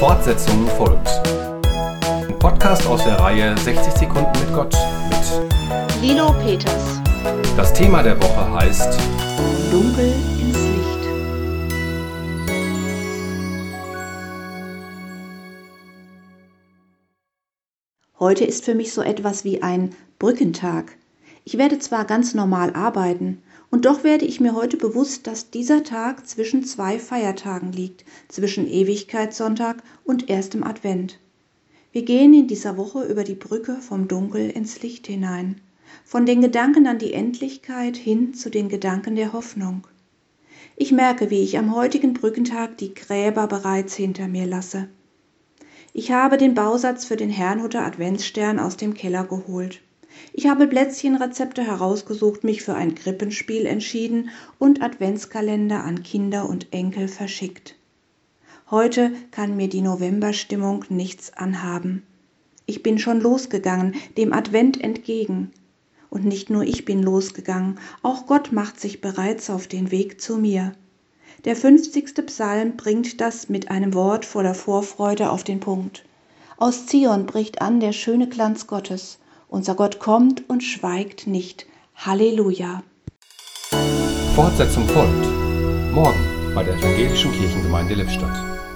Fortsetzung folgt. Ein Podcast aus der Reihe 60 Sekunden mit Gott mit Lilo Peters. Das Thema der Woche heißt Dunkel ins Licht. Heute ist für mich so etwas wie ein Brückentag. Ich werde zwar ganz normal arbeiten, und doch werde ich mir heute bewusst, dass dieser Tag zwischen zwei Feiertagen liegt, zwischen Ewigkeitssonntag und erstem Advent. Wir gehen in dieser Woche über die Brücke vom Dunkel ins Licht hinein, von den Gedanken an die Endlichkeit hin zu den Gedanken der Hoffnung. Ich merke, wie ich am heutigen Brückentag die Gräber bereits hinter mir lasse. Ich habe den Bausatz für den Herrnhuter Adventsstern aus dem Keller geholt. Ich habe Plätzchenrezepte herausgesucht, mich für ein Krippenspiel entschieden und Adventskalender an Kinder und Enkel verschickt. Heute kann mir die Novemberstimmung nichts anhaben. Ich bin schon losgegangen, dem Advent entgegen. Und nicht nur ich bin losgegangen, auch Gott macht sich bereits auf den Weg zu mir. Der fünfzigste Psalm bringt das mit einem Wort voller Vorfreude auf den Punkt. Aus Zion bricht an der schöne Glanz Gottes. Unser Gott kommt und schweigt nicht. Halleluja. Fortsetzung folgt. Morgen bei der Evangelischen Kirchengemeinde Lippstadt.